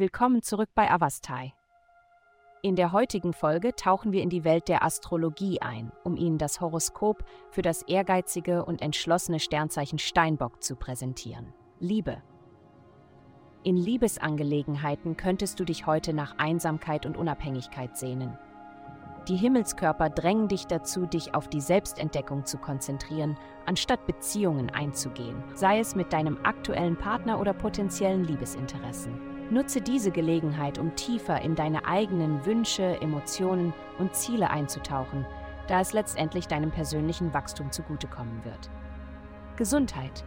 Willkommen zurück bei Avastai. In der heutigen Folge tauchen wir in die Welt der Astrologie ein, um Ihnen das Horoskop für das ehrgeizige und entschlossene Sternzeichen Steinbock zu präsentieren. Liebe. In Liebesangelegenheiten könntest du dich heute nach Einsamkeit und Unabhängigkeit sehnen. Die Himmelskörper drängen dich dazu, dich auf die Selbstentdeckung zu konzentrieren, anstatt Beziehungen einzugehen, sei es mit deinem aktuellen Partner oder potenziellen Liebesinteressen. Nutze diese Gelegenheit, um tiefer in deine eigenen Wünsche, Emotionen und Ziele einzutauchen, da es letztendlich deinem persönlichen Wachstum zugutekommen wird. Gesundheit.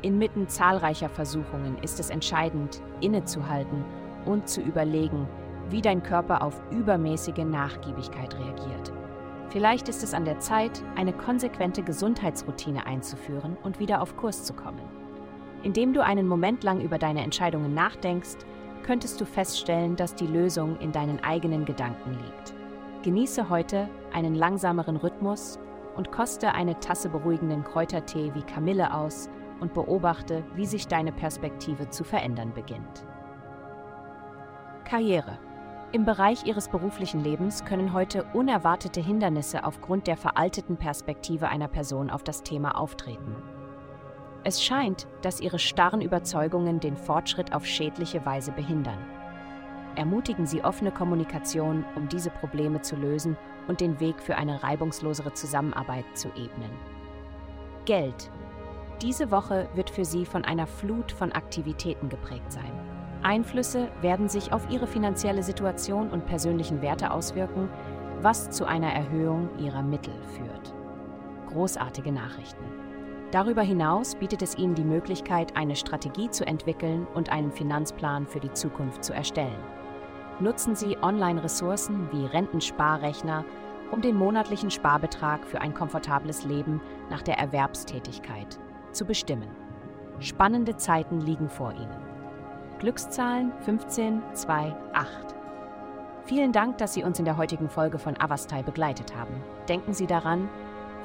Inmitten zahlreicher Versuchungen ist es entscheidend, innezuhalten und zu überlegen, wie dein Körper auf übermäßige Nachgiebigkeit reagiert. Vielleicht ist es an der Zeit, eine konsequente Gesundheitsroutine einzuführen und wieder auf Kurs zu kommen. Indem du einen Moment lang über deine Entscheidungen nachdenkst, könntest du feststellen, dass die Lösung in deinen eigenen Gedanken liegt. Genieße heute einen langsameren Rhythmus und koste eine Tasse beruhigenden Kräutertee wie Kamille aus und beobachte, wie sich deine Perspektive zu verändern beginnt. Karriere. Im Bereich Ihres beruflichen Lebens können heute unerwartete Hindernisse aufgrund der veralteten Perspektive einer Person auf das Thema auftreten. Es scheint, dass Ihre starren Überzeugungen den Fortschritt auf schädliche Weise behindern. Ermutigen Sie offene Kommunikation, um diese Probleme zu lösen und den Weg für eine reibungslosere Zusammenarbeit zu ebnen. Geld. Diese Woche wird für Sie von einer Flut von Aktivitäten geprägt sein. Einflüsse werden sich auf ihre finanzielle Situation und persönlichen Werte auswirken, was zu einer Erhöhung ihrer Mittel führt. Großartige Nachrichten. Darüber hinaus bietet es Ihnen die Möglichkeit, eine Strategie zu entwickeln und einen Finanzplan für die Zukunft zu erstellen. Nutzen Sie Online-Ressourcen wie Rentensparrechner, um den monatlichen Sparbetrag für ein komfortables Leben nach der Erwerbstätigkeit zu bestimmen. Spannende Zeiten liegen vor Ihnen. Glückszahlen 1528. Vielen Dank, dass Sie uns in der heutigen Folge von Avastai begleitet haben. Denken Sie daran,